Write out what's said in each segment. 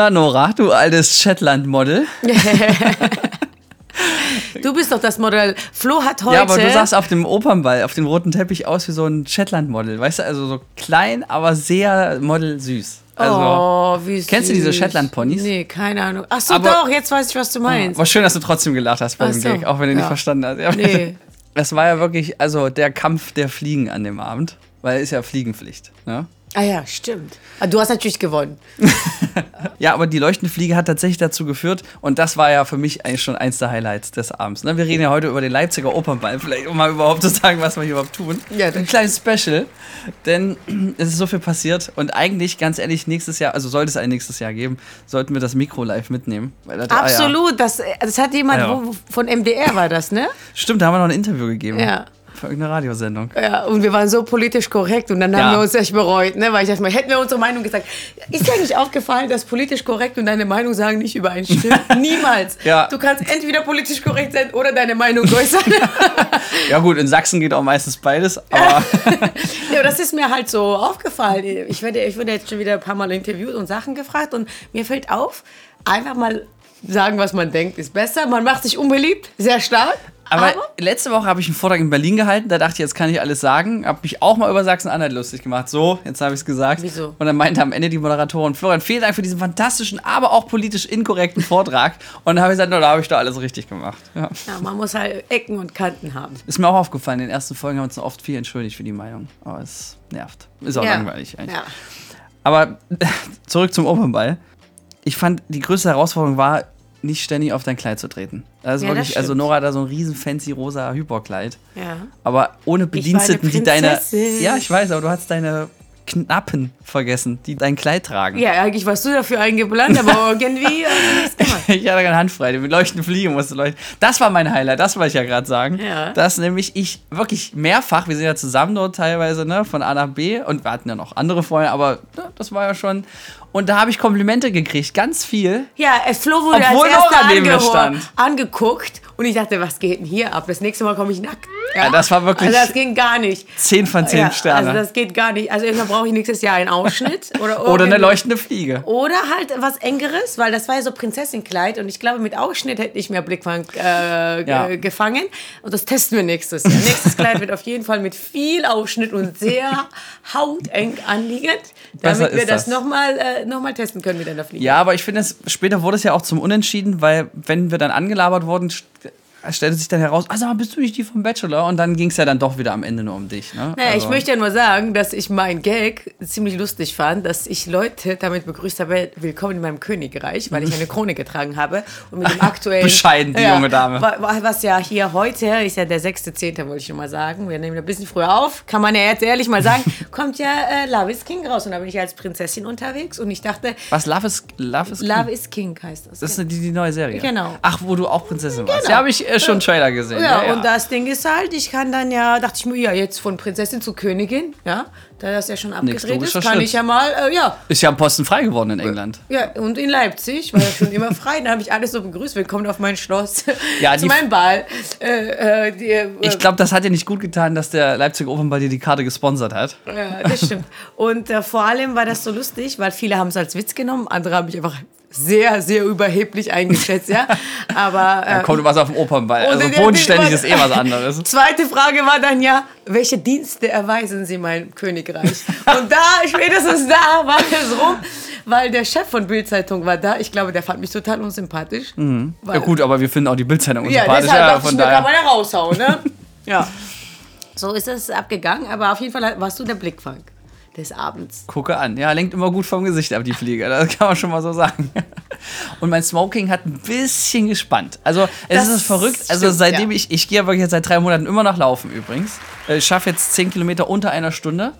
Na, Nora, du altes Shetland-Model. Du bist doch das Modell. Flo hat heute. Ja, aber du sahst auf dem Opernball, auf dem roten Teppich aus wie so ein Shetland-Model. Weißt du, also so klein, aber sehr modelsüß. Also, oh, wie süß. Kennst du diese Shetland-Ponys? Nee, keine Ahnung. Ach so, Aber- doch, jetzt weiß ich, was du meinst. War schön, dass du trotzdem gelacht hast bei Ach dem so, Gag, auch wenn du nicht ja. verstanden hast. Ja. Nee. Es war ja wirklich, also der Kampf der Fliegen an dem Abend, weil ist ja Fliegenpflicht. Ne? Ah ja, stimmt. Ah, Du hast natürlich gewonnen. Ja, aber die leuchtende Fliege hat tatsächlich dazu geführt und das war ja für mich eigentlich schon eins der Highlights des Abends. Ne? Wir reden ja heute über den Leipziger Opernball, vielleicht um mal überhaupt zu sagen, was wir hier überhaupt tun. Ja, ein kleines Special, denn es ist so viel passiert und eigentlich, ganz ehrlich, nächstes Jahr, also sollte es ein nächstes Jahr geben, sollten wir das Mikro live mitnehmen. Das, ah, ja. Absolut. Das, das hat jemand Ah, ja. wo, von MDR war das, ne? Stimmt, da haben wir noch ein Interview gegeben. Ja. Für irgendeine Radiosendung. Ja, und wir waren so politisch korrekt und dann haben Ja. wir uns echt bereut, ne? Weil ich dachte mal, hätten wir unsere Meinung gesagt. Ist dir eigentlich aufgefallen, dass politisch korrekt und deine Meinung sagen nicht übereinstimmen? Niemals. Ja. Du kannst entweder politisch korrekt sein oder deine Meinung äußern. Ja gut, in Sachsen geht auch meistens beides, aber ja, das ist mir halt so aufgefallen. Ich werde, ich wurde jetzt schon wieder ein paar Mal interviewt und Sachen gefragt und mir fällt auf, einfach mal sagen, was man denkt, ist besser. Man macht sich unbeliebt, sehr stark. Aber letzte Woche habe ich einen Vortrag in Berlin gehalten, da dachte ich, jetzt kann ich alles sagen. Habe mich auch mal über Sachsen-Anhalt lustig gemacht. So, jetzt habe ich es gesagt. Wieso? Und dann meinte am Ende die Moderatorin, Florian, vielen Dank für diesen fantastischen, aber auch politisch inkorrekten Vortrag. Und dann habe ich gesagt, na, da habe ich doch alles richtig gemacht. Ja. ja, man muss halt Ecken und Kanten haben. Ist mir auch aufgefallen, in den ersten Folgen haben wir uns oft viel entschuldigt für die Meinung. Aber es nervt. Ist auch ja. langweilig eigentlich. Ja. Aber zurück zum Opernball. Ich fand, die größte Herausforderung war, nicht ständig auf dein Kleid zu treten. Das ist Ja, das wirklich, also stimmt. Nora hat da so ein riesen fancy rosa Hyperkleid. ja. Aber ohne Bediensteten, die deine. Ja, ich weiß, aber du hast deine Knappen vergessen, die dein Kleid tragen. Ja, eigentlich warst du dafür eingeplant, aber irgendwie hast du nichts gemacht. Ich hatte keine Hand frei, die mit leuchtenden Fliegen musste leuchten. Das war mein Highlight, das wollte ich ja gerade sagen. Ja. Dass nämlich ich wirklich mehrfach, wir sind ja zusammen dort teilweise, ne, von A nach B und wir hatten ja noch andere Freunde, aber ne, das war ja schon. Und da habe ich Komplimente gekriegt, ganz viel. Ja, äh, Flo wurde Obwohl als erster stand. angeguckt und ich dachte, was geht denn hier ab? Das nächste Mal komme ich nackt. Ja, das war wirklich- Also das ging gar nicht. 10 von 10 ja, Sterne. Also das geht gar nicht. Also irgendwann brauche ich nächstes Jahr einen Ausschnitt. Oder, Oder eine leuchtende Fliege. Oder halt was Engeres, weil das war ja so Prinzessinnenkleid und ich glaube, mit Ausschnitt hätte ich mehr Blickfang äh, Ja. ge- gefangen. Und das testen wir nächstes Jahr. Nächstes Kleid wird auf jeden Fall mit viel Ausschnitt und sehr hauteng anliegend, damit wir das, das. nochmal äh, noch mal testen können mit einer Fliege. Ja, aber ich finde, später wurde es ja auch zum Unentschieden, weil wenn wir dann angelabert wurden, stellte sich dann heraus, also bist du nicht die vom Bachelor? Und dann ging es ja dann doch wieder am Ende nur um dich. Ne? Naja, ich Also- möchte ja nur sagen, dass ich mein Gag ziemlich lustig fand, dass ich Leute damit begrüßt habe, willkommen in meinem Königreich, weil ich eine Krone getragen habe und mit dem aktuellen... Bescheiden, die junge Dame. wa- wa- Was ja hier heute, ist ja der 6.10., wollte ich schon mal sagen, wir nehmen ein bisschen früher auf, kann man ja jetzt ehrlich mal sagen, kommt ja äh, Love is King raus und da bin ich als Prinzessin unterwegs und ich dachte, Was, Love is, Love is Love King? is King heißt das. Das ist die, die neue Serie. Genau. Ach, wo du auch Prinzessin warst. Genau. Ja, habe ich äh, schon Trailer gesehen. Ja, und das Ding ist halt, ich kann dann ja, dachte ich mir, ja, jetzt von Prinzessin zu Königin, ja, da das ja schon abgedreht ist, kann Schritt. ich ja mal, äh, ja, Ist ja am Posten frei geworden in England. Ja, und in Leipzig war ja schon immer frei. Da habe ich alles so begrüßt. Willkommen auf mein Schloss. Ja, zu meinem Ball. Äh, äh, die, äh, Ich glaube, das hat dir nicht gut getan, dass der Leipziger Opernball dir die Karte gesponsert hat. ja, das stimmt. Und äh, vor allem war das so lustig, weil viele haben es als Witz genommen, andere haben mich einfach sehr, sehr überheblich eingeschätzt, ja. Aber äh, Dann kommt du was auf dem Opernball. Und Also bodenständig ist eh was anderes. Zweite Frage war dann ja, welche Dienste erweisen Sie meinem Königreich? Und da, spätestens da war es rum, weil der Chef von Bild-Zeitung war da. Ich glaube, der fand mich total unsympathisch. Ja Weil- gut, aber wir finden auch die Bildzeitung Ja, unsympathisch. deshalb Ja, von ich mir, kann man daher. ja raushauen, ne? ja. So ist es abgegangen, aber auf jeden Fall warst du der Blickfang des Abends. Gucke an. Ja, lenkt immer gut vom Gesicht ab, die Fliege. Das kann man schon mal so sagen. Und mein Smoking hat ein bisschen gespannt. Also, es Das ist verrückt. Also, stimmt, seitdem ja. ich, ich gehe wirklich jetzt seit drei Monaten immer noch laufen übrigens. Äh, Ich schaffe jetzt 10 Kilometer unter einer Stunde.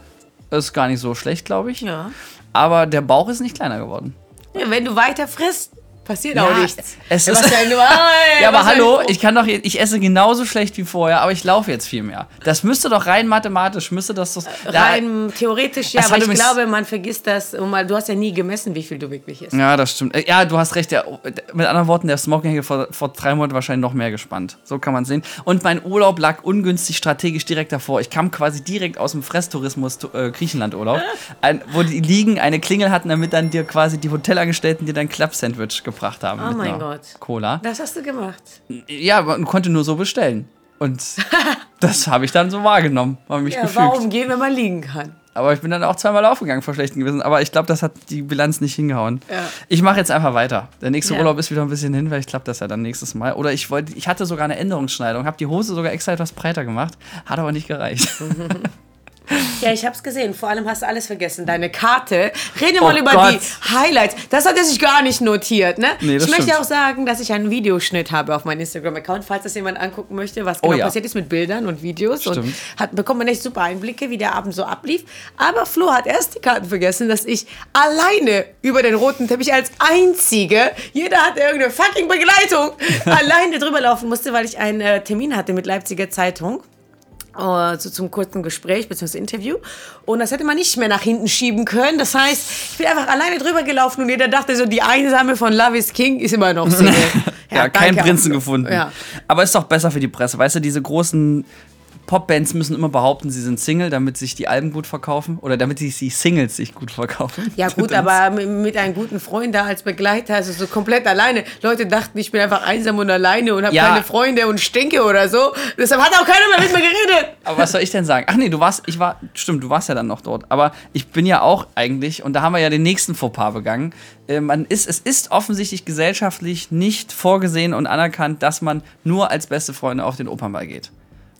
Das ist gar nicht so schlecht, glaube ich. Ja. Aber der Bauch ist nicht kleiner geworden. Ja, Wenn du weiter frisst, Passiert Ja, auch nichts. es ist- ja, nur, ah, Ja, aber hallo, ich kann doch, ich esse genauso schlecht wie vorher, aber ich laufe jetzt viel mehr. Das müsste doch rein mathematisch, müsste das doch. Da- Rein theoretisch ja, aber ich glaube, man vergisst das. Und mal, du hast ja nie gemessen, wie viel du wirklich isst. Ja, das stimmt. Äh, Ja, du hast recht. Der, mit anderen Worten, der Smoking hätte vor, vor drei Monaten wahrscheinlich noch mehr gespannt. So kann man sehen. Und mein Urlaub lag ungünstig strategisch direkt davor. Ich kam quasi direkt aus dem Fresstourismus äh, Griechenland-Urlaub, wo die Liegen eine Klingel hatten, damit dann dir quasi die Hotelangestellten dir dein Club-Sandwich gebracht haben. Oh mit mein Gott. Cola. Das hast du gemacht. Ja, man konnte nur so bestellen. Und das habe ich dann so wahrgenommen. War mich Ja, gefügt. warum gehen, wenn man liegen kann? Aber ich bin dann auch zweimal aufgegangen vor schlechten Gewissen. Aber ich glaube, das hat die Bilanz nicht hingehauen. Ja. Ich mache jetzt einfach weiter. Der nächste Ja. Urlaub ist wieder ein bisschen hin, vielleicht klappt das ja dann nächstes Mal. Oder ich wollte, ich hatte sogar eine Änderungsschneidung, habe die Hose sogar extra etwas breiter gemacht, hat aber nicht gereicht. Ja, ich hab's gesehen. Vor allem hast du alles vergessen. Deine Karte. Rede mal Oh über Gott. die Highlights. Das hat er sich gar nicht notiert, ne? Nee, das ich möchte stimmt. auch sagen, dass ich einen Videoschnitt habe auf meinem Instagram-Account, falls das jemand angucken möchte, was Oh genau ja. passiert ist mit Bildern und Videos. Und Stimmt. hat, bekommt man echt super Einblicke, wie der Abend so ablief. Aber Flo hat erst die Karten vergessen, dass ich alleine über den roten Teppich als Einzige, jeder hatte irgendeine fucking Begleitung, alleine drüber laufen musste, weil ich einen äh, Termin hatte mit Leipziger Zeitung äh, so zum kurzen Gespräch bzw. Interview. Und das hätte man nicht mehr nach hinten schieben können. Das heißt, ich bin einfach alleine drüber gelaufen und jeder dachte so, die Einsame von Love is King ist immer noch Single. Ja, keinen danke Prinzen gefunden. Ja. Aber ist doch besser für die Presse. Weißt du, diese großen Popbands müssen immer behaupten, sie sind Single, damit sich die Alben gut verkaufen oder damit sich die Singles sich gut verkaufen. Ja gut, aber mit, einem guten Freund da als Begleiter, also so komplett alleine. Leute dachten, ich bin einfach einsam und alleine und habe Ja. keine Freunde und stinke oder so. Deshalb hat auch keiner mehr mit mir geredet. Aber was soll ich denn sagen? Ach nee, du warst, ich war, stimmt, du warst ja dann noch dort. Aber ich bin ja auch eigentlich, und da haben wir ja den nächsten Fauxpas begangen. Äh, man ist, es ist offensichtlich gesellschaftlich nicht vorgesehen und anerkannt, dass man nur als beste Freunde auf den Opernball geht.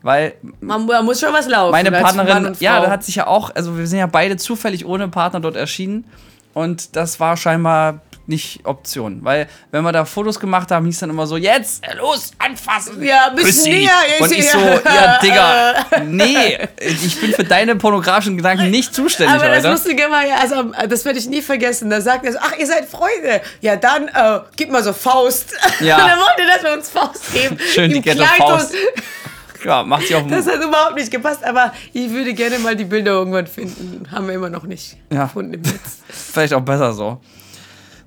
Weil Man, da muss schon was laufen. meine Partnerin, ja, da hat sich ja auch, also wir sind ja beide zufällig ohne Partner dort erschienen. Und das war scheinbar nicht Option. Weil, wenn wir da Fotos gemacht haben, hieß dann immer so: Jetzt, äh, los, anfassen. Ja, ein bisschen näher, Und ich so. Ja, Digga, nee, ich bin für deine pornografischen Gedanken nicht zuständig Aber das heute. Lustige war ja, also das werde ich nie vergessen. Da sagt er so, ach, ihr seid Freunde. Ja, dann äh, gib mal so Faust. Ja. Und dann wollte er, dass wir uns Faust geben. Schön die Faust. Ja, macht sie auf Das dem. hat überhaupt nicht gepasst, aber ich würde gerne mal die Bilder irgendwann finden. Haben wir immer noch nicht Ja. gefunden im Netz. Vielleicht auch besser so.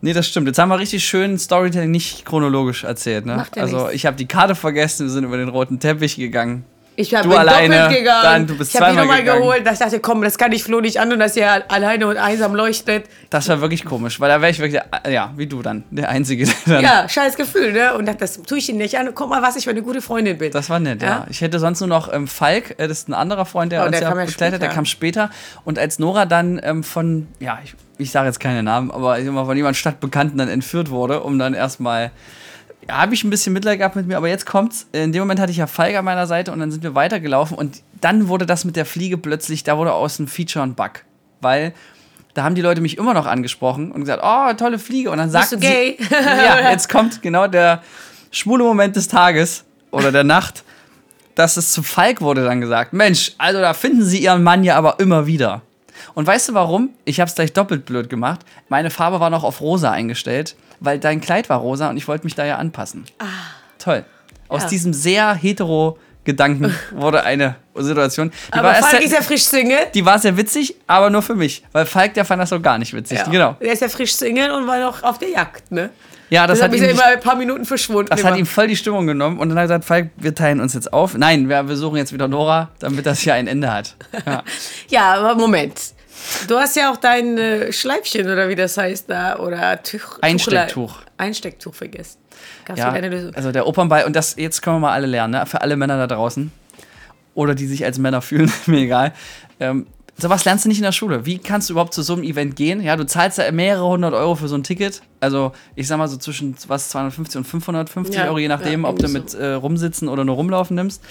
Nee, das stimmt. Jetzt haben wir richtig schön Storytelling nicht chronologisch erzählt. Ne? Macht ja also, nichts. ich habe die Karte vergessen, wir sind über den roten Teppich gegangen. Ich habe Du alleine, doppelt gegangen. dann du bist ich habe die zweimal nochmal geholt. Ich dachte, komm, das kann ich Flo nicht an und dass er alleine und einsam leuchtet. Das war wirklich komisch, weil da wäre ich wirklich, ja, wie du dann, der Einzige, dann. Ja, scheiß Gefühl, ne? Und dachte, das tue ich ihm nicht an. Guck mal, was ich für eine gute Freundin bin. Das war nett, ja. Ja? Ich hätte sonst nur noch ähm, Falk, äh, das ist ein anderer Freund, der Oh, uns der ja begleitet, der kam später. Und als Nora dann ähm, von, ja, ich, ich sage jetzt keine Namen, aber immer von jemandem Stadtbekannten dann entführt wurde, um dann erstmal. Habe ich ein bisschen Mitleid gehabt mit mir, aber jetzt kommt's. In dem Moment hatte ich ja Falk an meiner Seite und dann sind wir weitergelaufen und dann wurde das mit der Fliege plötzlich, da wurde aus dem Feature ein Bug. Weil da haben die Leute mich immer noch angesprochen und gesagt, oh, tolle Fliege. Und dann sagten du gay? sie, ja, jetzt kommt genau der schwule Moment des Tages oder der Nacht, dass es zu Falk wurde dann gesagt, Mensch, also da finden sie ihren Mann ja aber immer wieder. Und weißt du warum? Ich habe es gleich doppelt blöd gemacht. Meine Farbe war noch auf rosa eingestellt, weil dein Kleid war rosa und ich wollte mich da ja anpassen. Toll. Aus Ja. diesem sehr hetero Gedanken wurde eine Situation. Die aber war, Falk sehr, ist ja frisch Single. die war sehr witzig, aber nur für mich. Weil Falk, der fand das so gar nicht witzig. Ja. Genau. Er ist ja frisch Single und war noch auf der Jagd, ne? Ja, das, Das hat ihm er immer ein paar Minuten verschwunden. Das immer. hat ihm voll die Stimmung genommen und dann hat er gesagt, Falk, wir teilen uns jetzt auf. Nein, wir, wir suchen jetzt wieder Nora, damit das hier ein Ende hat. Ja. Ja, aber Moment. Du hast ja auch dein äh, Schleifchen oder wie das heißt da oder Tuch, Einstecktuch. Einstecktuch vergessen. Gab's Ja, wieder eine Lösung? also der Opernball, und das jetzt können wir mal alle lernen, ne? für alle Männer da draußen oder die sich als Männer fühlen, mir egal. Ähm, sowas lernst du nicht in der Schule. Wie kannst du überhaupt zu so einem Event gehen? Ja, du zahlst ja mehrere hundert Euro für so ein Ticket. Also ich sag mal so zwischen was 250 und 550 Ja, Euro, je nachdem, ja, ob du irgendwie mit so. äh, rumsitzen oder nur rumlaufen nimmst.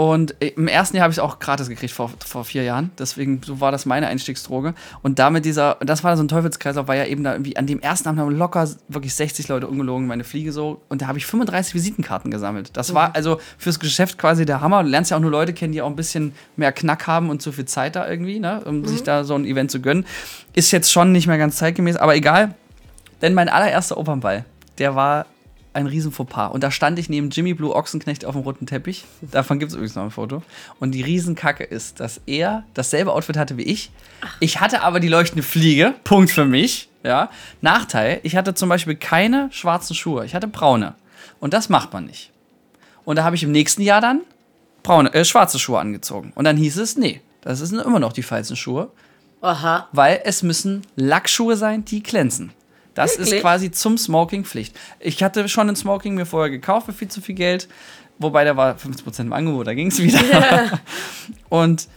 Und im ersten Jahr habe ich es auch gratis gekriegt vor, vor vier Jahren. Deswegen, so war das meine Einstiegsdroge. Und damit dieser, und das war so ein Teufelskreislauf, weil ja eben da irgendwie an dem ersten Abend haben locker wirklich 60 Leute ungelogen meine Fliege so. Und da habe ich 35 Visitenkarten gesammelt. Das war also fürs Geschäft quasi der Hammer. Du lernst ja auch nur Leute kennen, die auch ein bisschen mehr Knack haben und zu viel Zeit da irgendwie, ne, um sich da so ein Event zu gönnen. Ist jetzt schon nicht mehr ganz zeitgemäß, aber egal. Denn mein allererster Opernball der war ein riesen Fauxpas. Und da stand ich neben Jimmy Blue Ochsenknecht auf dem roten Teppich. Davon gibt es übrigens noch ein Foto. Und die Riesenkacke ist, dass er dasselbe Outfit hatte wie ich. Ich hatte aber die leuchtende Fliege. Punkt für mich. Ja. Nachteil, ich hatte zum Beispiel keine schwarzen Schuhe. Ich hatte braune. Und das macht man nicht. Und da habe ich im nächsten Jahr dann braune, äh, schwarze Schuhe angezogen. Und dann hieß es, nee, das sind immer noch die falschen Schuhe, Aha. weil es müssen Lackschuhe sein, die glänzen. Das Wirklich? ist quasi zum Smoking Pflicht. Ich hatte schon ein Smoking mir vorher gekauft für viel zu viel Geld, wobei der war 50% im Angebot, da ging es wieder. Und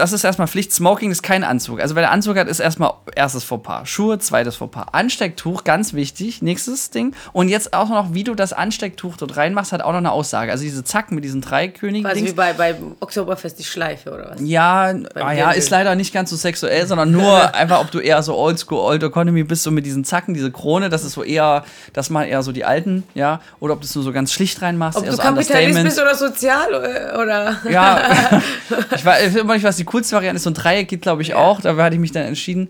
das ist erstmal Pflicht. Smoking ist kein Anzug. Also wer der Anzug hat, ist erstmal erstes Fauxpas. Schuhe, zweites Fauxpas. Anstecktuch, ganz wichtig. Nächstes Ding. Und jetzt auch noch, wie du das Anstecktuch dort reinmachst, hat auch noch eine Aussage. Also diese Zacken mit diesen drei Königen. Quasi wie bei, beim Oktoberfest die Schleife oder was? Ja, ah, ja, ist leider nicht ganz so sexuell, sondern nur einfach, ob du eher so Oldschool, Old Economy bist, so mit diesen Zacken, diese Krone, das ist so eher, das machen eher so die Alten, ja, oder ob du es nur so ganz schlicht reinmachst, Ob eher du so Kapitalist bist oder sozial äh, oder. Ja, ich weiß immer nicht, was die coolste Variante ist. So ein Dreieck geht, glaube ich, auch. Da hatte ich mich dann entschieden.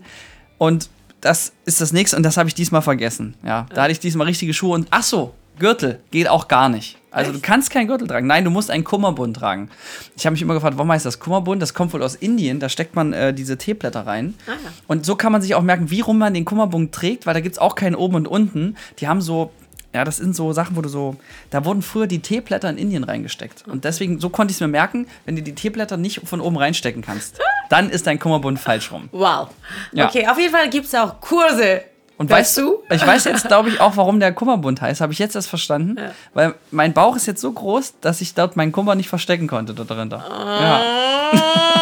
Und das ist das nächste. Und das habe ich diesmal vergessen. Ja, da hatte ich diesmal richtige Schuhe. Und ach so, Gürtel geht auch gar nicht. Also du kannst keinen Gürtel tragen. Nein, du musst einen Kummerbund tragen. Ich habe mich immer gefragt, warum heißt das Kummerbund? Das kommt wohl aus Indien. Da steckt man äh, diese Teeblätter rein. Ah, ja. Und so kann man sich auch merken, wie rum man den Kummerbund trägt, weil da gibt es auch keinen oben und unten. Die haben so, ja, das sind so Sachen, wo du so, da wurden früher die Teeblätter in Indien reingesteckt. Und deswegen, so konnte ich es mir merken, wenn du die Teeblätter nicht von oben reinstecken kannst, dann ist dein Kummerbund falsch rum. Wow. Ja. Okay, auf jeden Fall gibt es auch Kurse. Und weißt weißt du? Ich weiß jetzt, glaube ich, auch, warum der Kummerbund heißt. Habe ich jetzt erst verstanden. Ja. Weil mein Bauch ist jetzt so groß, dass ich dort meinen Kummer nicht verstecken konnte da dahinter. Ja.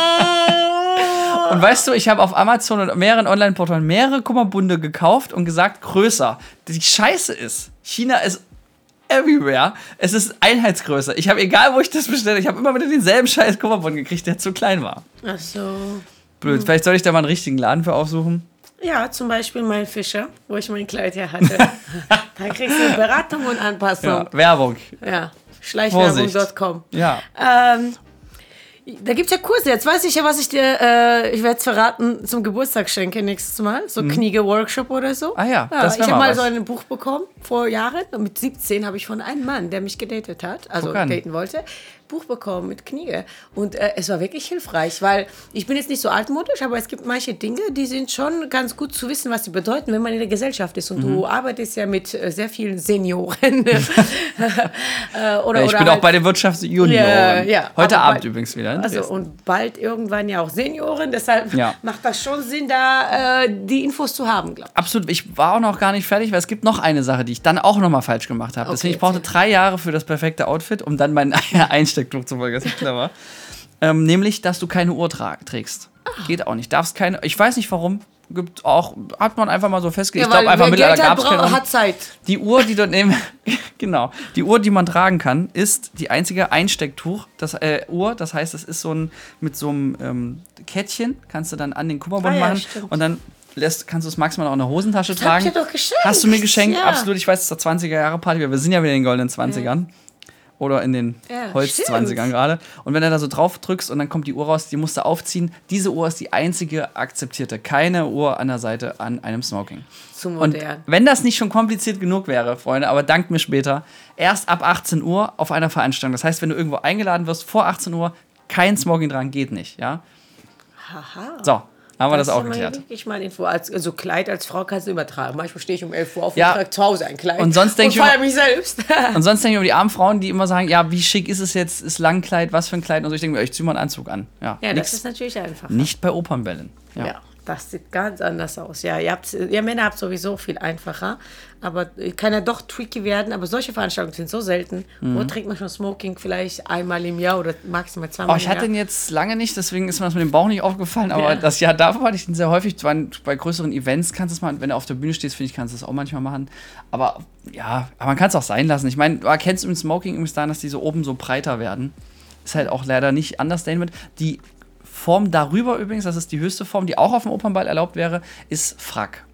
Und weißt du, ich habe auf Amazon und mehreren Online-Portalen mehrere Kummerbunde gekauft und gesagt, größer. Die Scheiße ist, China ist everywhere. Es ist Einheitsgröße. Ich habe, egal wo ich das bestelle, ich habe immer wieder denselben scheiß Kummerbund gekriegt, der zu klein war. Ach so. Blöd. Vielleicht soll ich da mal einen richtigen Laden für aufsuchen. Ja, zum Beispiel mein Fischer, wo ich mein Kleid her hatte. da kriegst du Beratung und Anpassung. Ja, Werbung. Ja. Schleichwerbung.com. Ja. Ähm, da gibt es ja Kurse. Jetzt weiß ich ja, was ich dir, äh, ich werde es verraten, zum Geburtstag schenke nächstes Mal. So Kniege-Workshop oder so. Mhm. Ah ja, das wär Ich habe mal was. so ein Buch bekommen, vor Jahren. Und mit 17 habe ich von einem Mann, der mich gedatet hat, also daten wollte, Buch bekommen mit Kniege. Und äh, es war wirklich hilfreich, weil ich bin jetzt nicht so altmodisch, aber es gibt manche Dinge, die sind schon ganz gut zu wissen, was sie bedeuten, wenn man in der Gesellschaft ist. Und Mhm. du arbeitest ja mit äh, sehr vielen Senioren. äh, oder, ich oder bin auch halt- bei den Wirtschaftsjunioren. Ja, ja. Heute Abend bei- übrigens wieder. Also und bald irgendwann ja auch Senioren, deshalb Ja. macht das schon Sinn, da äh, die Infos zu haben, glaube Absolut, ich war auch noch gar nicht fertig, weil es gibt noch eine Sache, die ich dann auch noch mal falsch gemacht habe. Deswegen, Okay, ich brauchte erzähl. drei Jahre für das perfekte Outfit, um dann mein Einstecktuch zu vergessen. Clever. Ähm, nämlich, dass du keine Uhr trägst. Ah. Geht auch nicht. Darfst keine. Ich weiß nicht warum. Gibt auch, hat man einfach mal so festgelegt. ich. ich glaube einfach mittlerweile Geld hat, gab es keine hat Zeit. Die Uhr, die dort neben, genau, die Uhr, die man tragen kann, ist die einzige Einstecktuch. Das äh, Uhr, das heißt, es ist so ein mit so einem ähm, Kettchen, kannst du dann an den Kummerbund Ah ja, machen stimmt. und dann lässt, kannst du es maximal auch in der Hosentasche hab tragen. ich dir doch geschenkt. Hast du mir geschenkt? Ja. Absolut. Ich weiß, es ist der 20er Jahre Party. Wir sind ja wieder in den goldenen 20ern. Oder in den Ja, Holz-20ern stimmt. gerade. Und wenn du da so drauf drückst und dann kommt die Uhr raus, die musst du aufziehen. Diese Uhr ist die einzige akzeptierte. Keine Uhr an der Seite an einem Smoking. Zu Und modern. wenn das nicht schon kompliziert genug wäre, Freunde, aber dankt mir später, erst ab 18 Uhr auf einer Veranstaltung. Das heißt, wenn du irgendwo eingeladen wirst vor 18 Uhr, kein Smoking dran, geht nicht, ja? Haha. So, haben wir das, ist auch geklärt. wirklich mal Info. Als, also Kleid als Frau kannst du übertragen. Manchmal stehe ich um 11 Uhr auf Ja. und trage zu Hause ein Kleid. Und sonst denk ich immer- mich selbst. Und sonst denke ich über die armen Frauen, die immer sagen, ja, wie schick ist es jetzt, ist Langkleid, was für ein Kleid? Und so, ich denke mir, ich zieh mal einen Anzug an. Ja, ja, das ist natürlich einfach. nicht bei Opernbällen. Ja. Ja, das sieht ganz anders aus. Ja, ihr, habt, ihr Männer habt sowieso viel einfacher. Aber kann ja doch tricky werden. Aber solche Veranstaltungen sind so selten. Wo trägt man schon Smoking? Vielleicht einmal im Jahr oder maximal zweimal Oh, ich im hatte Jahr. den jetzt lange nicht, deswegen ist mir das mit dem Bauch nicht aufgefallen, aber Ja. das Jahr davor hatte ich den sehr häufig. Bei größeren Events kannst du es mal, wenn du auf der Bühne stehst, finde ich, kannst du es auch manchmal machen. Aber ja, aber man kann es auch sein lassen. Ich meine, du erkennst im Smoking übrigens daran, dass die so oben so breiter werden. Ist halt auch leider nicht Understatement. Die Form darüber übrigens, das ist die höchste Form, die auch auf dem Opernball erlaubt wäre, ist Frack.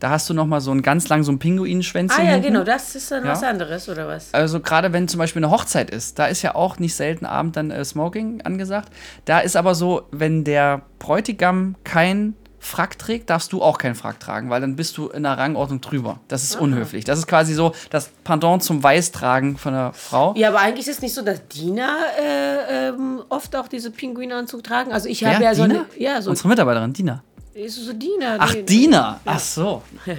Da hast du noch mal so einen ganz lang so ein Pinguinschwänzchen Ah ja, hinten. genau, das ist dann Ja. was anderes, oder was? Also gerade wenn zum Beispiel eine Hochzeit ist, da ist ja auch nicht selten Abend dann äh, Smoking angesagt. Da ist aber so, wenn der Bräutigam kein Frack trägt, darfst du auch keinen Frack tragen, weil dann bist du in der Rangordnung drüber. Das ist unhöflich. Das ist quasi so das Pendant zum Weißtragen von der Frau. Ja, aber eigentlich ist es nicht so, dass Diener äh, ähm, oft auch diese Pinguinanzug tragen. Also ich habe Wer? ja so eine. Ja, so, Unsere Mitarbeiterin, Dina. So Diener. Ach, die- Diener. Ach so.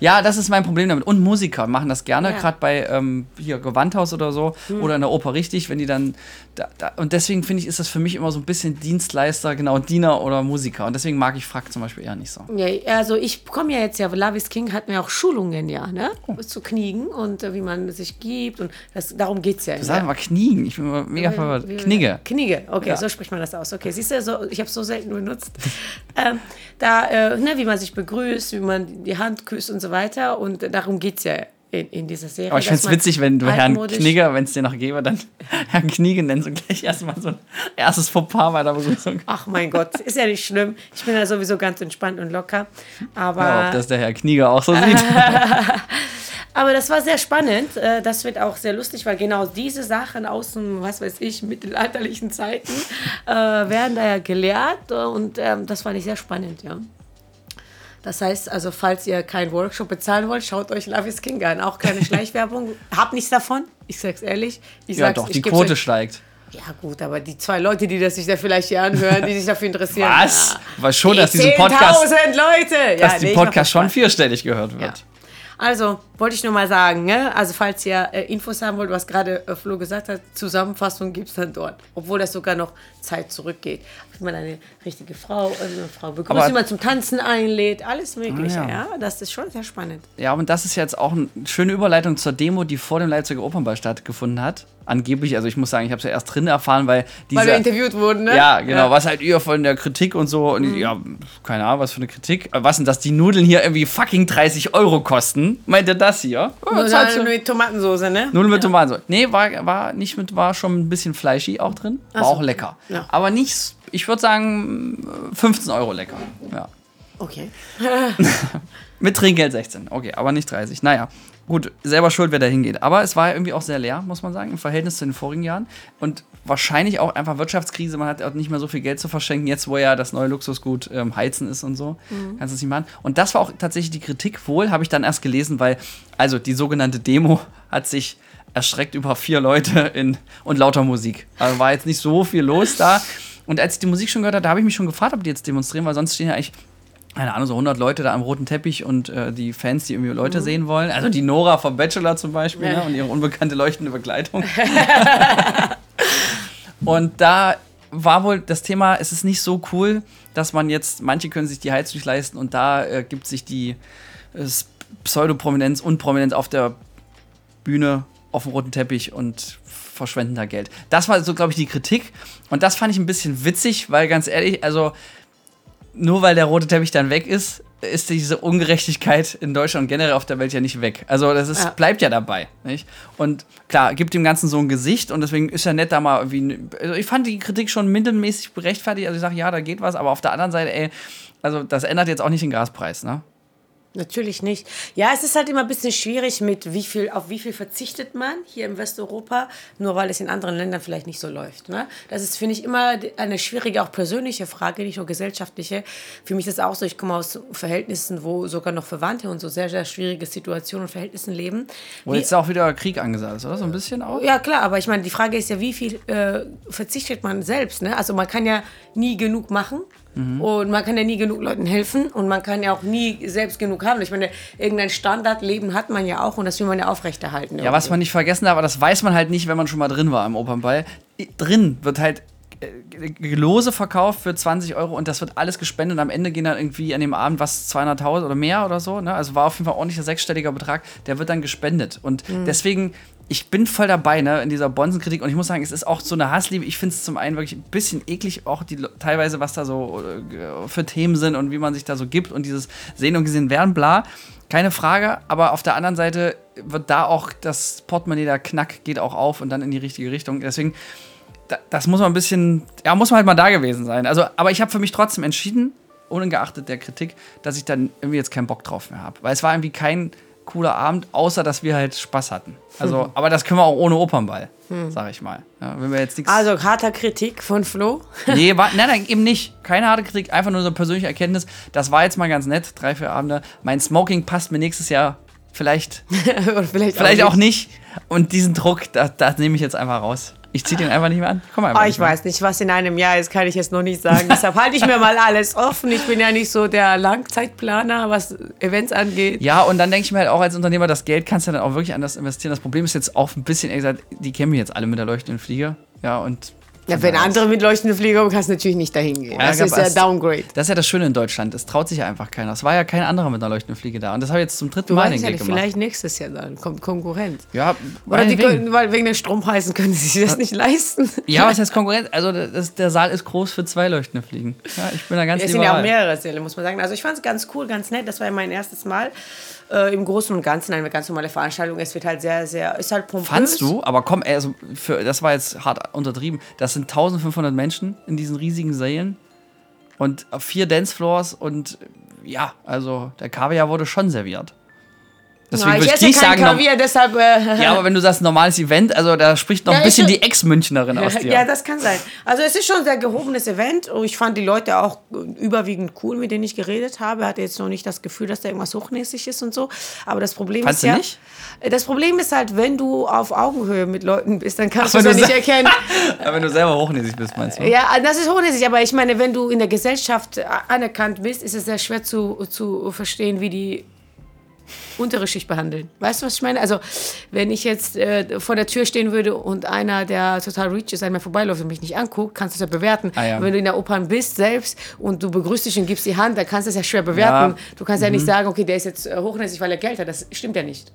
ja, das ist mein Problem damit. Und Musiker machen das gerne, Ja. Hm. gerade bei ähm, hier Gewandhaus oder so oder in der Oper richtig, wenn die dann. Da, da, und deswegen finde ich, ist das für mich immer so ein bisschen Dienstleister, genau, Diener oder Musiker. Und deswegen mag ich Frack zum Beispiel eher nicht so. Ja, also ich komme ja jetzt ja, Love is King hat mir auch Schulungen ja, ne? Oh. Zu Kniegen und äh, wie man sich gibt und das, darum geht es ja. Sag mal Kniegen. Ich bin immer mega verwirrt. Knigge. Knigge, okay, Ja. so spricht man das aus. Okay, siehst du, so, ich habe es so selten benutzt. ähm, da, äh, ne, wie man sich begrüßt, wie man die Hand küsst und so weiter. Und darum geht es ja in, in dieser Serie. Aber ich dass finde es witzig, wenn du Herrn Knigger, wenn es dir noch gäbe, dann Herrn Kniege nennst und gleich erstmal so ein erstes Fauxpas bei der Begrüßung. Ach mein Gott, ist ja nicht schlimm. Ich bin ja sowieso ganz entspannt und locker. Aber, Ja, ob das der Herr Knieger auch so sieht. aber das war sehr spannend. Äh, Das wird auch sehr lustig, weil genau diese Sachen aus dem, was weiß ich, mittelalterlichen Zeiten äh, werden da ja gelehrt. Und ähm, das fand ich sehr spannend, ja. Das heißt, also falls ihr keinen Workshop bezahlen wollt, schaut euch Love is King an. Auch keine Schleichwerbung. Hab nichts davon. Ich sag's ehrlich. Ich Ja, sag's, doch, die Quote euch- steigt. Ja gut, aber die zwei Leute, die das sich da vielleicht hier anhören, die sich dafür interessieren. Was? Ja. Weil schon, dass Die diesen Podcast, 10.000 Leute. dass ja, die nee, mach Podcast schon vierstellig gehört wird. Ja. Also, wollte ich nur mal sagen, ne? also falls ihr äh, Infos haben wollt, was gerade äh, Flo gesagt hat, Zusammenfassung gibt es dann dort. Obwohl das sogar noch Zeit zurückgeht. Wie man eine richtige Frau, also eine Frau begrüßt, wie man zum Tanzen einlädt, alles Mögliche. Ah, ja. ja. Das ist schon sehr spannend. Ja, und das ist jetzt auch eine schöne Überleitung zur Demo, die vor dem Leipziger Opernball stattgefunden hat. Angeblich, also ich muss sagen, ich habe es ja erst drin erfahren, weil diese. Weil wir interviewt wurden, ne? Ja, genau. Was halt ihr von der Kritik und so. Und ich, ja, keine Ahnung, was für eine Kritik. Aber Was denn, dass die Nudeln hier irgendwie fucking 30 Euro kosten? Meint ihr das hier? Ja, zahlst du- dann mit Tomatensauce, ne? Nudeln mit Tomaten. Nee, war, war nicht mit, war schon ein bisschen fleischig auch drin. War so. auch lecker. Ja. Aber nicht, ich würde sagen, 15 Euro lecker. Ja. Okay. Mit Trinkgeld 16. Okay, aber nicht 30. Naja, gut, selber schuld, wer da hingeht. Aber es war irgendwie auch sehr leer, muss man sagen, im Verhältnis zu den vorigen Jahren. Und wahrscheinlich auch einfach Wirtschaftskrise. Man hat auch nicht mehr so viel Geld zu verschenken, jetzt wo ja das neue Luxusgut ähm, Heizen ist und so. Kannst du es nicht machen. Und das war auch tatsächlich die Kritik wohl, habe ich dann erst gelesen, weil, also die sogenannte Demo hat sich erstreckt über vier Leute in, und lauter Musik. Also war jetzt nicht so viel los da. Und als ich die Musik schon gehört habe, da habe ich mich schon gefragt, ob die jetzt demonstrieren, weil sonst stehen ja eigentlich keine Ahnung, so 100 Leute da am roten Teppich und äh, die Fans, die irgendwie Leute sehen wollen. Also die Nora vom Bachelor zum Beispiel Ja. ne, und ihre unbekannte leuchtende Begleitung. und da war wohl das Thema, es ist nicht so cool, dass man jetzt, manche können sich die Heizung leisten und da äh, gibt sich die äh, Pseudoprominenz und Prominenz auf der Bühne auf dem roten Teppich und verschwenden da Geld. Das war so, glaube ich, die Kritik. Und das fand ich ein bisschen witzig, weil ganz ehrlich, also nur weil der rote Teppich dann weg ist, ist diese Ungerechtigkeit in Deutschland und generell auf der Welt ja nicht weg. Also das ist, Ja. bleibt ja dabei. Nicht? Und klar, gibt dem Ganzen so ein Gesicht und deswegen ist ja nett da mal wie. Also ich fand die Kritik schon mittelmäßig berechtfertigt. Also ich sage, ja, da geht was, aber auf der anderen Seite, ey, also das ändert jetzt auch nicht den Gaspreis, ne? Natürlich nicht. Ja, es ist halt immer ein bisschen schwierig mit wie viel, auf wie viel verzichtet man hier in Westeuropa, nur weil es in anderen Ländern vielleicht nicht so läuft. Ne? Das ist, finde ich, immer eine schwierige, auch persönliche Frage, nicht nur gesellschaftliche. Für mich ist es auch so, ich komme aus Verhältnissen, wo sogar noch Verwandte und so sehr, sehr schwierige Situationen und Verhältnissen leben. Wo jetzt auch wieder Krieg angesagt ist, oder? So ein bisschen auch? ja, klar, aber ich meine, die Frage ist ja, wie viel äh, verzichtet man selbst? Ne? Also man kann ja nie genug machen und man kann ja nie genug Leuten helfen und man kann ja auch nie selbst genug haben. Ich meine, irgendein Standardleben hat man ja auch und das will man ja aufrechterhalten. Ja, was man nicht vergessen darf, aber das weiß man halt nicht, wenn man schon mal drin war im Opernball. Drin wird halt äh, Lose verkauft für 20 Euro und das wird alles gespendet und am Ende gehen dann irgendwie an dem Abend was 200.000 oder mehr oder so. Ne? Also war auf jeden Fall ordentlicher sechsstelliger Betrag, der wird dann gespendet. Und deswegen, ich bin voll dabei ne, in dieser Bonsenkritik und ich muss sagen, es ist auch so eine Hassliebe. Ich finde es zum einen wirklich ein bisschen eklig, auch die, teilweise, was da so äh, für Themen sind und wie man sich da so gibt und dieses Sehen und Gesehen werden, bla. Keine Frage, aber auf der anderen Seite wird da auch das Portemonnaie, der Knack geht auch auf und dann in die richtige Richtung. Deswegen, da, das muss man ein bisschen, ja, muss man halt mal da gewesen sein. Also, aber ich habe für mich trotzdem entschieden, ungeachtet der Kritik, dass ich dann irgendwie jetzt keinen Bock drauf mehr habe. Weil es war irgendwie kein cooler Abend, außer dass wir halt Spaß hatten. Also, aber das können wir auch ohne Opernball, sag ich mal. Ja, wenn wir jetzt. Also harter Kritik von Flo. Nee, war, nein, nein, eben nicht. Keine harte Kritik, einfach nur so eine persönliche Erkenntnis. Das war jetzt mal ganz nett, drei, vier Abende. Mein Smoking passt mir nächstes Jahr vielleicht, vielleicht, vielleicht auch nicht. Und diesen Druck, da, das nehme ich jetzt einfach raus. Ich ziehe den einfach nicht mehr an. Komm einfach Oh, nicht ich weiß nicht, was in einem Jahr ist, kann ich jetzt noch nicht sagen. Deshalb halte ich mir mal alles offen. Ich bin ja nicht so der Langzeitplaner, was Events angeht. Ja, und dann denke ich mir halt auch als Unternehmer, das Geld kannst du dann auch wirklich anders investieren. Das Problem ist jetzt auch ein bisschen, ehrlich gesagt, die kennen mich jetzt alle mit der leuchtenden Fliege. Ja, und. Ja, wenn andere mit leuchtenden Fliegen kommen, kannst du natürlich nicht dahin gehen. Ja, Das ist ja Downgrade. Das ist ja das Schöne in Deutschland. Es traut sich ja einfach keiner. Es war ja kein anderer mit einer leuchtenden Fliege da. Und das habe ich jetzt zum dritten Du Mal ja nicht, gemacht. vielleicht nächstes Jahr dann kommt Konkurrenz. Ja, Oder die meinetwegen. können, weil wegen den Strompreisen können sie sich das nicht leisten. ja, was heißt Konkurrenz? Also das, der Saal ist groß für zwei leuchtende Fliegen. Ja, ich bin da ganz Es sind ja auch mehrere Säle, muss man sagen. Also ich fand es ganz cool, ganz nett. Das war ja mein erstes Mal. Äh, Im Großen und Ganzen eine ganz normale Veranstaltung. Es wird halt sehr, sehr, ist halt pompös. Fandst du? Aber komm, also für, das war jetzt hart untertrieben. Das sind 1500 Menschen in diesen riesigen Sälen und vier Dancefloors und ja, also der Kaviar wurde schon serviert. Deswegen Na, ich esse nicht kein sagen, Kaviar, deshalb... Äh, ja, aber wenn du sagst normales Event, also da spricht noch Ja, ein bisschen die Ex-Münchnerin aus dir. Ja, das kann sein. Also es ist schon ein sehr gehobenes Event und ich fand die Leute auch äh, überwiegend cool, mit denen ich geredet habe. Hatte jetzt noch nicht das Gefühl, dass da irgendwas hochnäsig ist und so. Aber das Problem Fandst ist ja, nicht? Äh, das Problem ist halt, wenn du auf Augenhöhe mit Leuten bist, dann kannst Ach, du es ja du nicht erkennen. Ja, wenn du selber hochnäsig bist, meinst du? Ja, das ist hochnäsig, aber ich meine, wenn du in der Gesellschaft anerkannt bist, ist es sehr schwer zu, zu verstehen, wie die untere Schicht behandeln. Weißt du, was ich meine? Also, wenn ich jetzt äh, vor der Tür stehen würde und einer, der total rich ist, an mir vorbeiläuft und mich nicht anguckt, kannst du das ja bewerten. Ah, ja. Wenn du in der Opern bist selbst und du begrüßt dich und gibst die Hand, dann kannst du das ja schwer bewerten. Ja. Du kannst ja nicht sagen, okay, der ist jetzt äh, hochnäsig, weil er Geld hat. Das stimmt ja nicht.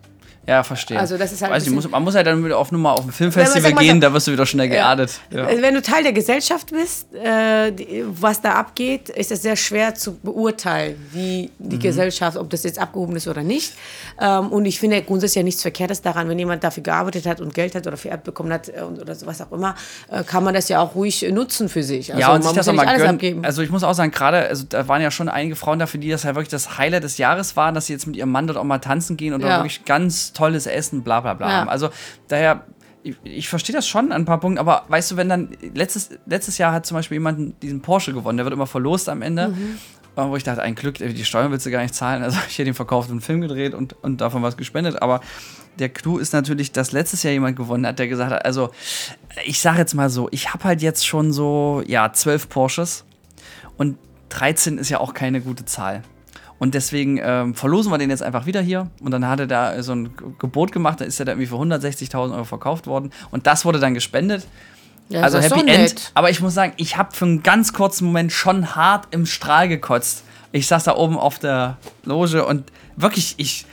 Ja, verstehe. Also das ist halt Weiß ich, muss, man muss halt dann wieder auf Nummer auf ein Filmfestival gehen, so- da wirst du wieder schnell geadet. Ja. Also wenn du Teil der Gesellschaft bist, äh, die, was da abgeht, ist es sehr schwer zu beurteilen, wie die Mhm. Gesellschaft, ob das jetzt abgehoben ist oder nicht. Ähm, und ich finde grundsätzlich ja nichts Verkehrtes daran, wenn jemand dafür gearbeitet hat und Geld hat oder vererbt bekommen hat äh, und, oder so, was auch immer, äh, kann man das ja auch ruhig nutzen für sich. Also ja, und man sich das muss ja alles abgeben. Also ich muss auch sagen, gerade, also da waren ja schon einige Frauen dafür, die das ja wirklich das Highlight des Jahres waren, dass sie jetzt mit ihrem Mann dort auch mal tanzen gehen oder Ja. wirklich ganz tolles Essen, bla bla bla Ja. haben. Also daher, ich, ich verstehe das schon an ein paar Punkten, aber weißt du, wenn dann, letztes, letztes Jahr hat zum Beispiel jemand diesen Porsche gewonnen, der wird immer verlost am Ende. Mhm. Äh, Wo ich dachte, ein Glück, die Steuern willst du gar nicht zahlen. Also ich hätte ihn verkauft und einen Film gedreht und, und davon was gespendet. Aber der Clou ist natürlich, dass letztes Jahr jemand gewonnen hat, der gesagt hat, also ich sage jetzt mal so, ich habe halt jetzt schon so, ja, zwölf Porsches und 13 ist ja auch keine gute Zahl. Und deswegen ähm, verlosen wir den jetzt einfach wieder hier. Und dann hat er da so ein Gebot gemacht, da ist er da irgendwie für 160.000 Euro verkauft worden. Und das wurde dann gespendet. Ja, also Happy End. Aber ich muss sagen, ich habe für einen ganz kurzen Moment schon hart im Strahl gekotzt. Ich saß da oben auf der Loge und wirklich, ich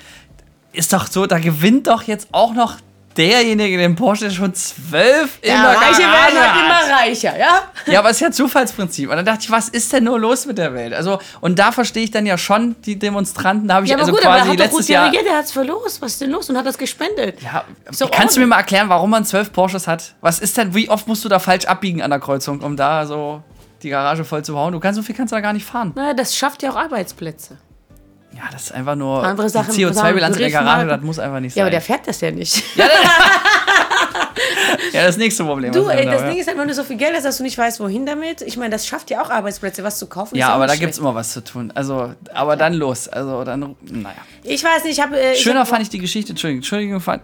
ist doch so, da gewinnt doch jetzt auch noch derjenige den Porsche der schon zwölf Ja, der Reiche werden halt hat. immer reicher, ja? Ja, aber es ist ja Zufallsprinzip. Und dann dachte ich, was ist denn nur los mit der Welt? Also, und da verstehe ich dann ja schon die Demonstranten. Da habe ich Ja, aber also gut, aber er quasi hat letztes Jahr. reagiert, der hat's verlost. Was ist denn los? Und hat das gespendet. Ja, doch kannst du mir mal erklären, warum man zwölf Porsches hat? Was ist denn, wie oft musst du da falsch abbiegen an der Kreuzung, um da so die Garage voll zu bauen? Du kannst so viel kannst du da gar nicht fahren. Na, das schafft ja auch Arbeitsplätze. Ja, das ist einfach nur Andere Sachen- die CO2-Bilanz in der Garage, das muss einfach nicht Ja, aber sein. der fährt das ja nicht. ja, das nächste Problem. Du, ey, das Ding ja. ist halt, wenn du so viel Geld hast, dass du nicht weißt, wohin damit. Ich meine, das schafft ja auch Arbeitsplätze, was zu kaufen. ist Ja, aber da gibt es immer was zu tun. Also, aber dann los. Also, dann, naja. Ich weiß nicht, ich habe. Äh, Schöner hab, fand ich die Geschichte, Entschuldigung, Entschuldigung, fand,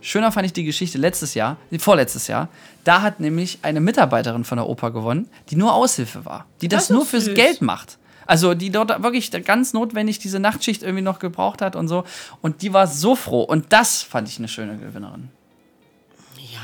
schöner fand ich die Geschichte letztes Jahr, vorletztes Jahr. Da hat nämlich eine Mitarbeiterin von der Oper gewonnen, die nur Aushilfe war, die das, Das nur fürs süß. Geld macht. Also die dort wirklich ganz notwendig diese Nachtschicht irgendwie noch gebraucht hat und so. Und die war so froh. Und das fand ich eine schöne Gewinnerin.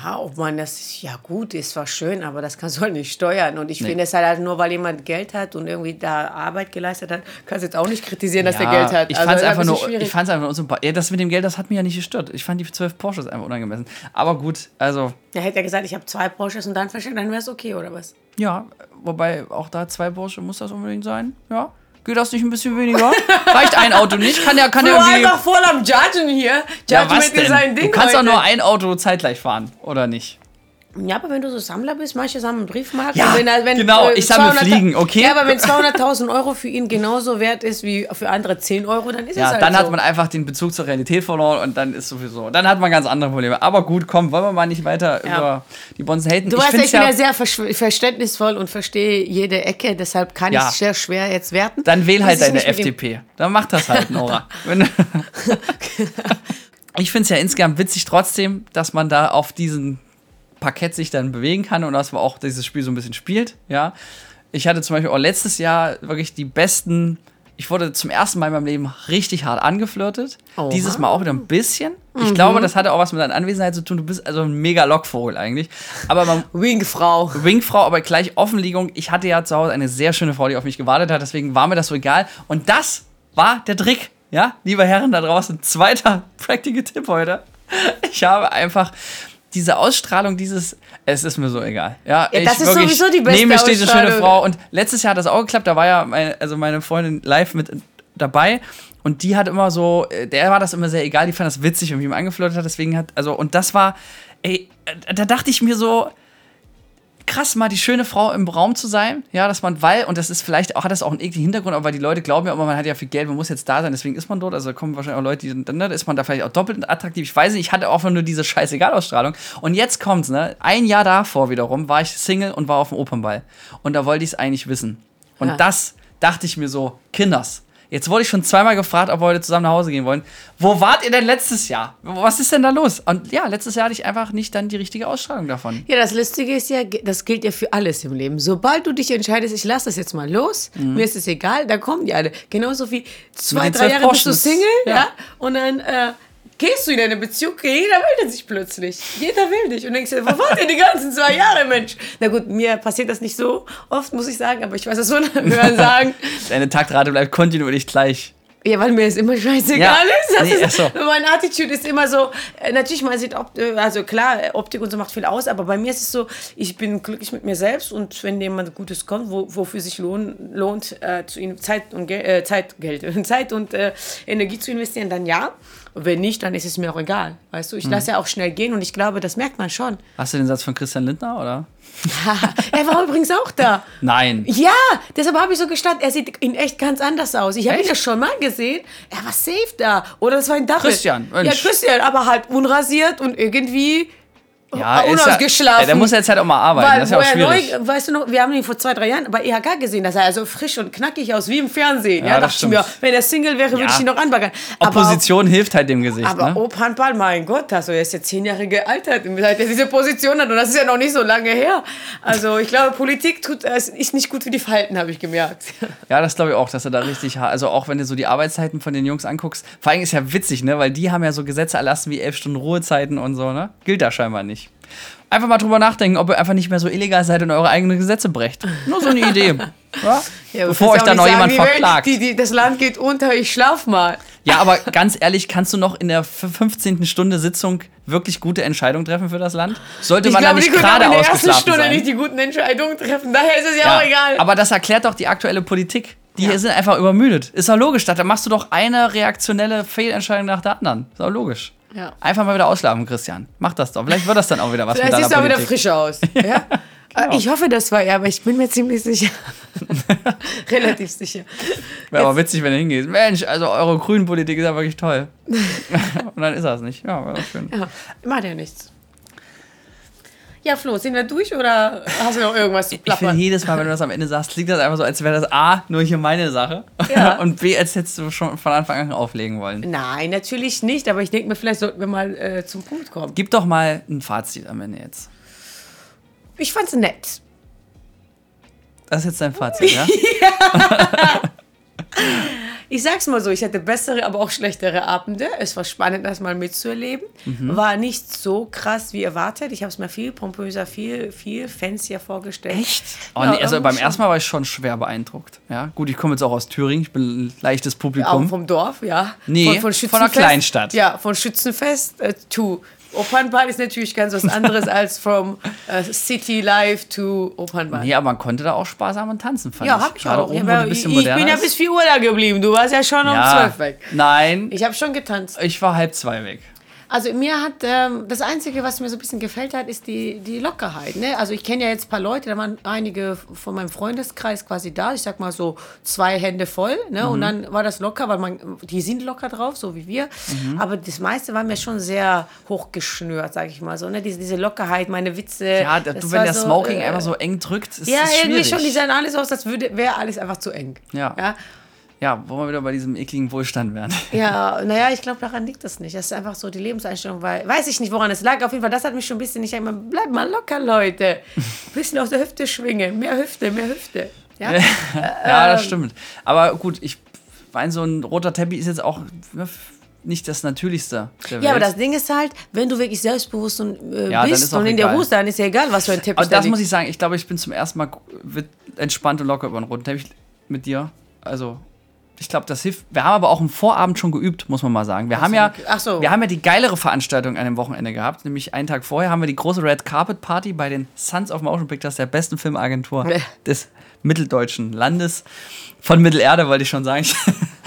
Ja, ob man das. Ja, gut, ist zwar schön, aber das kannst du halt nicht steuern. Und ich finde es halt, halt nur, weil jemand Geld hat und irgendwie da Arbeit geleistet hat, kannst du jetzt auch nicht kritisieren, dass der Geld hat. Ich Also, fand es ein einfach nur, schwierig. ich fand's einfach nur unsympathisch. Ja, das mit dem Geld, das hat mich ja nicht gestört. Ich fand die zwölf Porsches einfach unangemessen. Aber gut, also Ja, hätte er gesagt, ich habe zwei Porsches und dann verschenkt, dann wäre es okay, oder was? Ja, wobei auch da zwei Porsche muss das unbedingt sein. Ja. Geht das nicht ein bisschen weniger? Reicht ein Auto nicht? Kann ja, kann ja Du irgendwie. einfach voll am Judgen hier. Ja, Judgment was sein denn? Ding Du kannst doch heute. nur ein Auto zeitgleich fahren, oder nicht? Ja, aber wenn du so Sammler bist, manche sammeln Briefmarken. Ja, wenn, er- wenn, genau, äh, ich sammle 200 Fliegen, okay? Ja, aber wenn 200.000 Euro für ihn genauso wert ist wie für andere 10 Euro, dann ist es Ja, halt dann so. hat man einfach den Bezug zur Realität verloren und dann ist sowieso, dann hat man ganz andere Probleme. Aber gut, komm, wollen wir mal nicht weiter Ja. über die Bonzen haten. Du weißt, ja, find's ich bin ja sehr versch- verständnisvoll und verstehe jede Ecke, deshalb kann Ja. ich sehr schwer jetzt werten. Dann wähl halt ich deine FDP. Dann mach das halt, Nora. Ich finde es ja insgesamt witzig trotzdem, dass man da auf diesem Parkett sich dann bewegen kann und dass man auch dieses Spiel so ein bisschen spielt. Ja, ich hatte zum Beispiel auch letztes Jahr wirklich die besten. Ich wurde zum ersten Mal in meinem Leben richtig hart angeflirtet. Oha. Dieses Mal auch wieder ein bisschen. Mhm. Ich glaube, das hatte auch was mit deiner Anwesenheit zu tun. Du bist also ein mega Lockvogel eigentlich. Aber man, Wingfrau. Wingfrau, aber gleich Offenlegung. Ich hatte ja zu Hause eine sehr schöne Frau, die auf mich gewartet hat, deswegen war mir das so egal. Und das war der Trick. Ja, liebe Herren da draußen, zweiter Practical Tipp heute. Ich habe einfach diese Ausstrahlung, dieses, es ist mir so egal. Ja, Ja, ich das ist sowieso die beste Neben mir steht eine schöne. Frau. Und letztes Jahr hat das auch geklappt, da war ja meine, also meine Freundin live mit dabei. Und die hat immer so, äh, der war das immer sehr egal, die fand das witzig, wenn mich ihm angeflirtet hat, deswegen hat, also und das war, ey, äh, da dachte ich mir so, krass, mal die schöne Frau im Raum zu sein. Ja, dass man, weil, und das ist vielleicht auch, hat das auch einen ekligen Hintergrund, aber weil die Leute glauben ja immer, man hat ja viel Geld, man muss jetzt da sein, deswegen ist man dort. Also da kommen wahrscheinlich auch Leute, die dann, ne, da ist man da vielleicht auch doppelt attraktiv. Ich weiß nicht, ich hatte auch nur diese Scheißegal-Ausstrahlung. Und jetzt kommt's, ne? Ein Jahr davor wiederum war ich Single und war auf dem Opernball. Und da wollte ich es eigentlich wissen. Und Ja. das dachte ich mir so, Kinders. Jetzt wurde ich schon zweimal gefragt, ob wir heute zusammen nach Hause gehen wollen. Wo wart ihr denn letztes Jahr? Was ist denn da los? Und ja, letztes Jahr hatte ich einfach nicht dann die richtige Ausstrahlung davon. Ja, das Lustige ist ja, das gilt ja für alles im Leben. Sobald du dich entscheidest, ich lasse das jetzt mal los, mir ist es egal, dann kommen die alle. Genauso wie zwei, drei Jahre bist du. Single, ja. Ja. und dann äh, gehst du in eine Beziehung, jeder meldet sich plötzlich. Jeder will dich. Und denkst dir, wo wart ihr die ganzen zwei Jahre, Mensch? Na gut, mir passiert das nicht so oft, muss ich sagen, aber ich weiß das so hören sagen. Deine Taktrate bleibt kontinuierlich gleich. Ja, weil mir es immer scheißegal Ja. ist. Das Nee, ist so. Meine Attitude ist immer so, äh, natürlich, man sieht, äh, also klar, äh, Optik und so macht viel aus, aber bei mir ist es so, ich bin glücklich mit mir selbst und wenn jemand Gutes kommt, wo, wofür sich lohn, lohnt, äh, zu in Zeit und äh, Zeit, Geld, Zeit und äh, Energie zu investieren, dann ja. Und wenn nicht, dann ist es mir auch egal. Weißt du, ich lasse ja auch schnell gehen und ich glaube, das merkt man schon. Hast du den Satz von Christian Lindner, oder? er war übrigens auch da. Nein. Ja, deshalb habe ich so gestanden. Er sieht in echt ganz anders aus. Ich habe ihn ja schon mal gesehen. Er war safe da. Oder das war ein Double. Christian, Ja, Mensch. Christian, aber halt unrasiert und irgendwie Ja, äh, ist unausgeschlafen. Ja, der muss jetzt halt auch mal arbeiten. Weil, das ist ja auch er schwierig. neu, weißt du noch, wir haben ihn vor zwei, drei Jahren bei IHK gesehen, dass er also frisch und knackig aus, wie im Fernsehen. Ja, Ja, dachte ich mir, stimmt. wenn er Single wäre, würde Ja. ich ihn noch anbaggern. Aber Opposition hilft halt dem Gesicht. aber ne? Opernball, mein Gott, also er ist jetzt zehn Jahre gealtert, seit er diese Position hat und das ist ja noch nicht so lange her. Also ich glaube, Politik tut, es ist nicht gut für die Falten, habe ich gemerkt. Ja, das glaube ich auch, dass er da richtig, also auch wenn du so die Arbeitszeiten von den Jungs anguckst, vor allem ist ja witzig, ne, weil die haben ja so Gesetze erlassen wie elf Stunden Ruhezeiten und so, ne? Gilt da scheinbar nicht. Einfach mal drüber nachdenken, ob ihr einfach nicht mehr so illegal seid und eure eigenen Gesetze brecht. Nur so eine Idee. Ja? Ja, Bevor euch da nicht noch jemand verklagt. Die, die, das Land geht unter, ich schlaf mal. Ja, aber ganz ehrlich, kannst du noch in der f- 15. Stunde Sitzung wirklich gute Entscheidungen treffen für das Land? Sollte Ich man glaube, da nicht können auch gerade in der ersten ausgeschlafen Stunde sein? nicht die guten Entscheidungen treffen. Daher ist es ja, auch egal. Aber das erklärt doch die aktuelle Politik. Die Ja. sind einfach übermüdet. Ist doch logisch. Da machst du doch eine reaktionelle Fehlentscheidung nach der anderen. Ist doch logisch. Ja. Einfach mal wieder ausschlafen, Christian. Mach das doch. Vielleicht wird das dann auch wieder was Vielleicht mit siehst du auch wieder frisch aus. Ja? Genau. Ich hoffe, das war er, aber ich bin mir ziemlich sicher. Relativ sicher. Wäre aber witzig, wenn du hingehst. Mensch, also eure grünen Politik ist ja wirklich toll. Und dann ist das nicht. Ja, war schön. Ja, macht ja nichts. Ja, Flo, sind wir durch oder hast du noch irgendwas zu Ich finde plappern? jedes Mal, wenn du das am Ende sagst, klingt das einfach so, als wäre das A, nur hier meine Sache. Ja. Und B, als hättest du schon von Anfang an auflegen wollen. Nein, natürlich nicht, aber ich denke mir, vielleicht sollten wir mal äh, zum Punkt kommen. Gib doch mal ein Fazit am Ende jetzt. Ich fand's nett. Das ist jetzt dein Fazit, ja? Ich sag's mal so, ich hatte bessere, aber auch schlechtere Abende. Es war spannend, das mal mitzuerleben. Mhm. War nicht so krass wie erwartet. Ich habe es mir viel pompöser, viel, viel fancier vorgestellt. Echt? Oh, nee, also beim ersten Mal war ich schon schwer beeindruckt. Ja, gut, ich komme jetzt auch aus Thüringen, ich bin ein leichtes Auch Publikum. vom Dorf, ja. Nee, von einer Schützenfest- Kleinstadt. Ja, von Schützenfest äh, to Opernball ist natürlich ganz was anderes als from äh, City Life to Opernball. Nee, aber man konnte da auch sparsam und tanzen, fand Ja, ich. hab ich Gerade auch. oben, Ja, ich, ich bin ja bis 4 Uhr da geblieben. Du warst ja schon um ja, 12 weg. Nein, Ich habe schon getanzt. ich war halb zwei weg. Also mir hat ähm, das Einzige, was mir so ein bisschen gefällt hat, ist die, die Lockerheit. Ne? Also ich kenne ja jetzt ein paar Leute, da waren einige von meinem Freundeskreis quasi da. Ich sag mal so zwei Hände voll. Ne? Und dann war das locker, weil man, die sind locker drauf, so wie wir. Aber das meiste war mir schon sehr hochgeschnürt, sag ich mal so. Ne? Diese, diese Lockerheit, meine Witze. Ja, du, wenn der so, Smoking äh, einfach so eng drückt, ist Ja, irgendwie schwierig. schon, die sahen alles aus, als wäre alles einfach zu eng. Ja. ja? Ja, wo wir wieder bei diesem ekligen Wohlstand wären. Ja, naja, ich glaube, daran liegt das nicht. Das ist einfach so die Lebenseinstellung, weil, weiß ich nicht, woran es lag. Auf jeden Fall, das hat mich schon ein bisschen, ich immer, bleib mal locker, Leute. Ein bisschen aus der Hüfte schwingen. Mehr Hüfte, mehr Hüfte. Ja, ja, das stimmt. Aber gut, ich meine, so ein roter Teppich ist jetzt auch ne, nicht das Natürlichste der ja aber das Ding ist halt, wenn du wirklich selbstbewusst und, äh, Ja, bist und in der egal. ruhst, dann ist ja egal, was für ein Tipp Aber da das muss liegt. ich sagen, ich glaube, ich bin zum ersten Mal entspannt und locker über den roten Teppich mit dir. Also, ich glaube, das hilft. Wir haben aber auch am Vorabend schon geübt, muss man mal sagen. Wir haben ja. Ach so. wir haben ja die geilere Veranstaltung an dem Wochenende gehabt, nämlich einen Tag vorher haben wir die große Red Carpet Party bei den Sons of Motion Pictures, der besten Filmagentur Ja. des mitteldeutschen Landes. Von Mittelerde wollte ich schon sagen.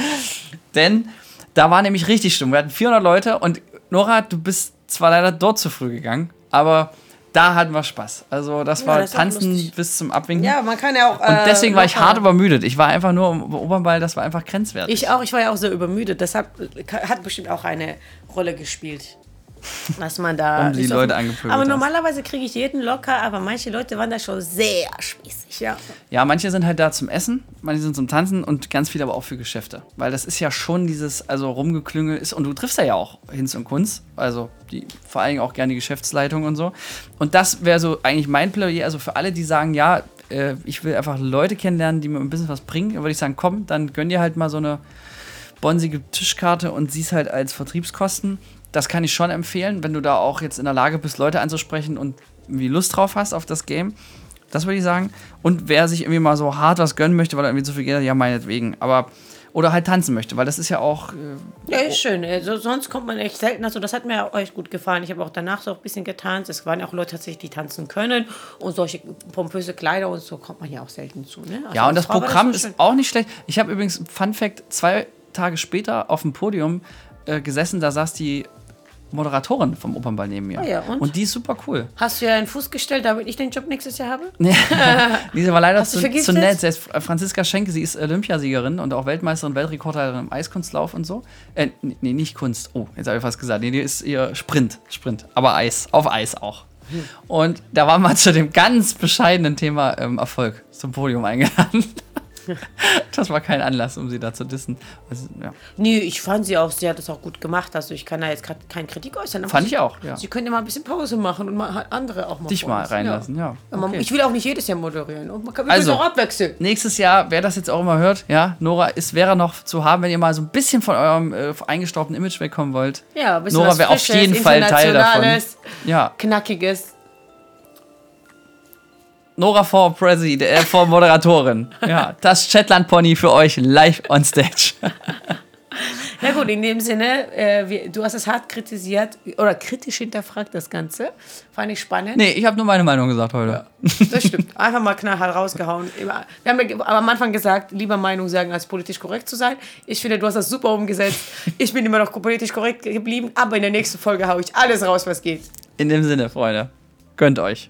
Denn da war nämlich richtig Stimmung. Wir hatten 400 Leute und Nora, du bist zwar leider dort zu früh gegangen, aber da hatten wir Spaß. Also das Ja, war das Tanzen bis zum Abwinken. Ja, man kann ja auch. und deswegen war ich hart über übermüdet. Ich war einfach nur im Opernball, das war einfach grenzwertig. Ich auch, ich war ja auch sehr übermüdet. Deshalb hat bestimmt auch eine Rolle gespielt. Dass man da. Um die Leute angepöbelt Aber hast. normalerweise kriege ich jeden locker, aber manche Leute waren da schon sehr spießig, ja. Ja, manche sind halt da zum Essen, manche sind zum Tanzen und ganz viele aber auch für Geschäfte. Weil das ist ja schon dieses, also rumgeklüngel ist, und du triffst ja auch Hinz und Kunz, also die, vor allen Dingen auch gerne die Geschäftsleitung und so. Und das wäre so eigentlich mein Plädoyer, also für alle, die sagen, ja, äh, ich will einfach Leute kennenlernen, die mir ein bisschen was bringen, dann würde ich sagen, komm, dann gönn dir halt mal so eine bonsige Tischkarte und siehst halt als Vertriebskosten. Das kann ich schon empfehlen, wenn du da auch jetzt in der Lage bist, Leute anzusprechen und irgendwie Lust drauf hast auf das Game. Das würde ich sagen. Und wer sich irgendwie mal so hart was gönnen möchte, weil er irgendwie zu viel Geld hat, ja, meinetwegen. Aber, oder halt tanzen möchte, weil das ist ja auch, äh, Ja, ist schön. Also, sonst kommt man echt selten. Also, das hat mir auch echt gut gefallen. Ich habe auch danach so ein bisschen getanzt. Es waren auch Leute tatsächlich, die tanzen können. Und solche pompöse Kleider und so kommt man ja auch selten zu. Ne? Also ja, und das Programm schon ist auch nicht schlecht. Ich habe übrigens, Fun Fact, zwei Tage später auf dem Podium äh, gesessen, da saß die Moderatorin vom Opernball neben mir. Ah ja, und? die ist super cool. Hast du ja einen Fuß gestellt, damit ich den Job nächstes Jahr habe? Diese war leider zu, zu nett. Sie heißt Franziska Schenke, sie ist Olympiasiegerin und auch Weltmeisterin, Weltrekordhalterin im Eiskunstlauf und so. Äh, nee, nicht Kunst. Oh, jetzt habe ich fast gesagt. Nee, die ist ihr Sprint. Sprint. Aber Eis. Auf Eis auch. Und da war mal zu dem ganz bescheidenen Thema ähm, Erfolg zum Podium eingeladen. das war kein Anlass, um sie da zu dissen. Also, ja. Nee, ich fand sie auch, sie hat das auch gut gemacht. Also ich kann da jetzt gerade keine Kritik äußern. Fand ich auch, ja. Sie können ja mal ein bisschen Pause machen und mal andere auch mal Dich mal reinlassen, ja. Ja, Okay. Ich will auch nicht jedes Jahr moderieren. Und man kann Also. auch abwechseln. Nächstes Jahr, wer das jetzt auch immer hört, ja, Nora ist, wäre noch zu haben, wenn ihr mal so ein bisschen von eurem äh, eingestaubten Image wegkommen wollt. Ja, ein bisschen Nora wäre auf jeden Fall Teil davon. Ja, Knackiges. Nora vor President, äh, vor Moderatorin. Ja, das Shetland Pony für euch live on stage. Na gut, in dem Sinne, äh, wir, du hast es hart kritisiert oder kritisch hinterfragt, das Ganze. Fand ich spannend. Nee, ich habe nur meine Meinung gesagt heute. Das stimmt. Einfach mal knallhart rausgehauen. Wir haben ja am Anfang gesagt, lieber Meinung sagen, als politisch korrekt zu sein. Ich finde, du hast das super umgesetzt. Ich bin immer noch politisch korrekt geblieben, aber in der nächsten Folge haue ich alles raus, was geht. In dem Sinne, Freunde, gönnt euch.